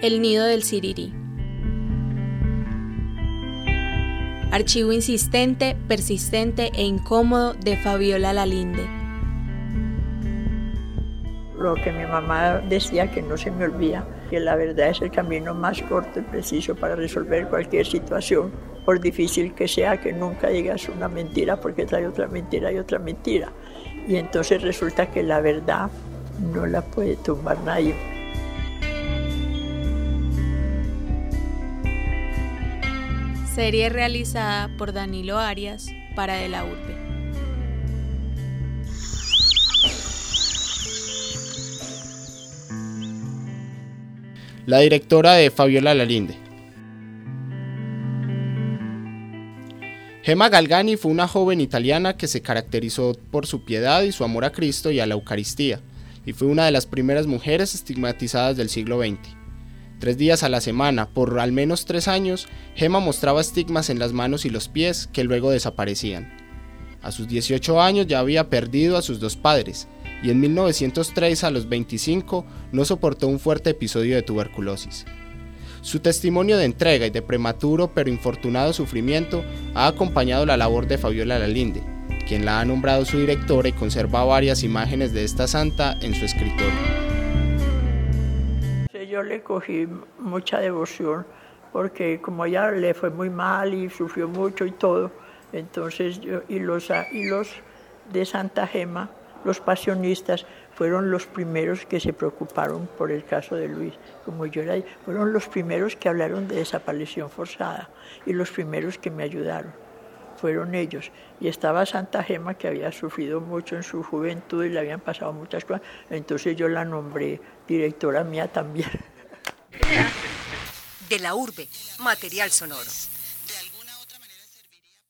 El nido del Siriri. Archivo insistente, persistente e incómodo de Fabiola Lalinde. Lo que mi mamá decía que no se me olvida, que la verdad es el camino más corto y preciso para resolver cualquier situación, por difícil que sea, que nunca digas una mentira porque trae otra mentira y otra mentira. Y entonces resulta que la verdad no la puede tumbar nadie. Serie realizada por Danilo Arias para De la Urbe. La directora de Fabiola Lalinde. Gemma Galgani fue una joven italiana que se caracterizó por su piedad y su amor a Cristo y a la Eucaristía, y fue una de las primeras mujeres estigmatizadas del siglo XX. Tres días a la semana, por al menos tres años, Gemma mostraba estigmas en las manos y los pies que luego desaparecían. A sus 18 años ya había perdido a sus dos padres, y en 1903 a los 25 no soportó un fuerte episodio de tuberculosis. Su testimonio de entrega y de prematuro pero infortunado sufrimiento ha acompañado la labor de Fabiola Lalinde, quien la ha nombrado su directora y conserva varias imágenes de esta santa en su escritorio yo le cogí mucha devoción porque como ella le fue muy mal y sufrió mucho y todo, entonces y los, y los de Santa Gema, los pasionistas, fueron los primeros que se preocuparon por el caso de Luis. Como yo era, fueron los primeros que hablaron de desaparición forzada y los primeros que me ayudaron. Fueron ellos. Y estaba Santa Gema, que había sufrido mucho en su juventud y le habían pasado muchas cosas. Entonces yo la nombré directora mía también. De la urbe, material sonoro.